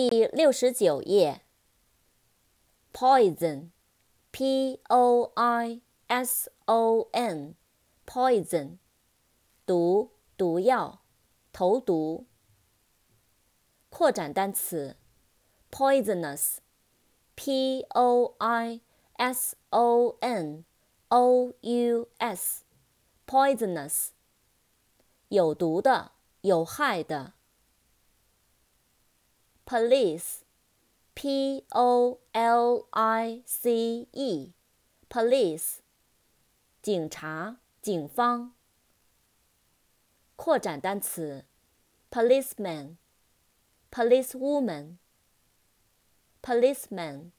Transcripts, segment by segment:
第六十九页。Poison，P O I S O N，Poison，毒，毒药，投毒。扩展单词，Poisonous，P O I S O N O U S，Poisonous，有毒的，有害的。police, p o l i c e, police, 警察、警方。扩展单词：policeman, policewoman, policeman,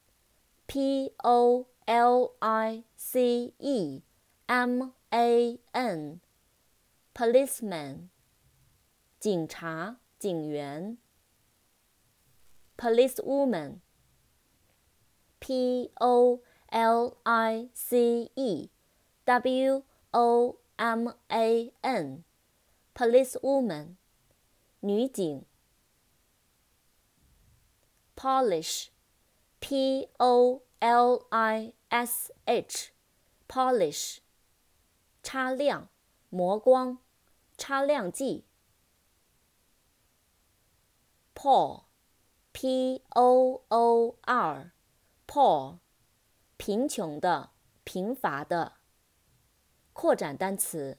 p o l i c e m a n, policeman, 警察、警员。 policewoman, p o l i c e w o m a n, policewoman, 女警。polish, p o l i s h, polish, 擦亮、磨光、擦亮剂。Paul P O O R，poor，贫穷的，贫乏的。扩展单词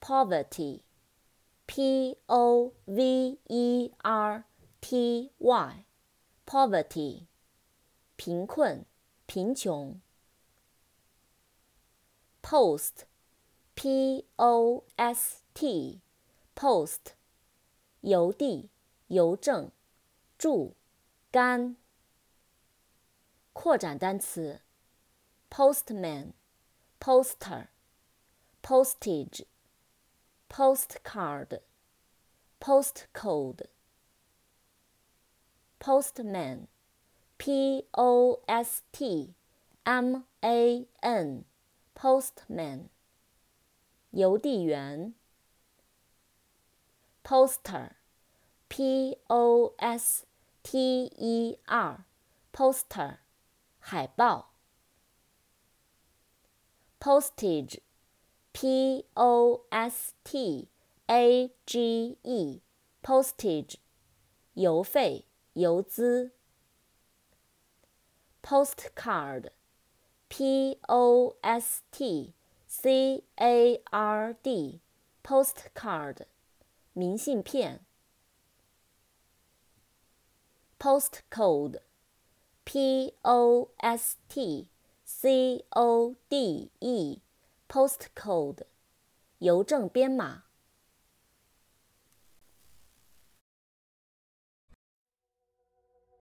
，poverty，P O V E R T Y，poverty，贫困，贫穷。post，P O S T，post，邮递，邮政，住。干。扩展单词：postman，poster，postage，postcard，postcode。postman，p o s t m a n，postman，邮递员。poster post T E R，poster，海报。postage，P O S T A G E，postage，邮费、邮资。postcard，P O S T C A R D，postcard，明信片。 postcode, p o s t c o d e, postcode, 邮政编码。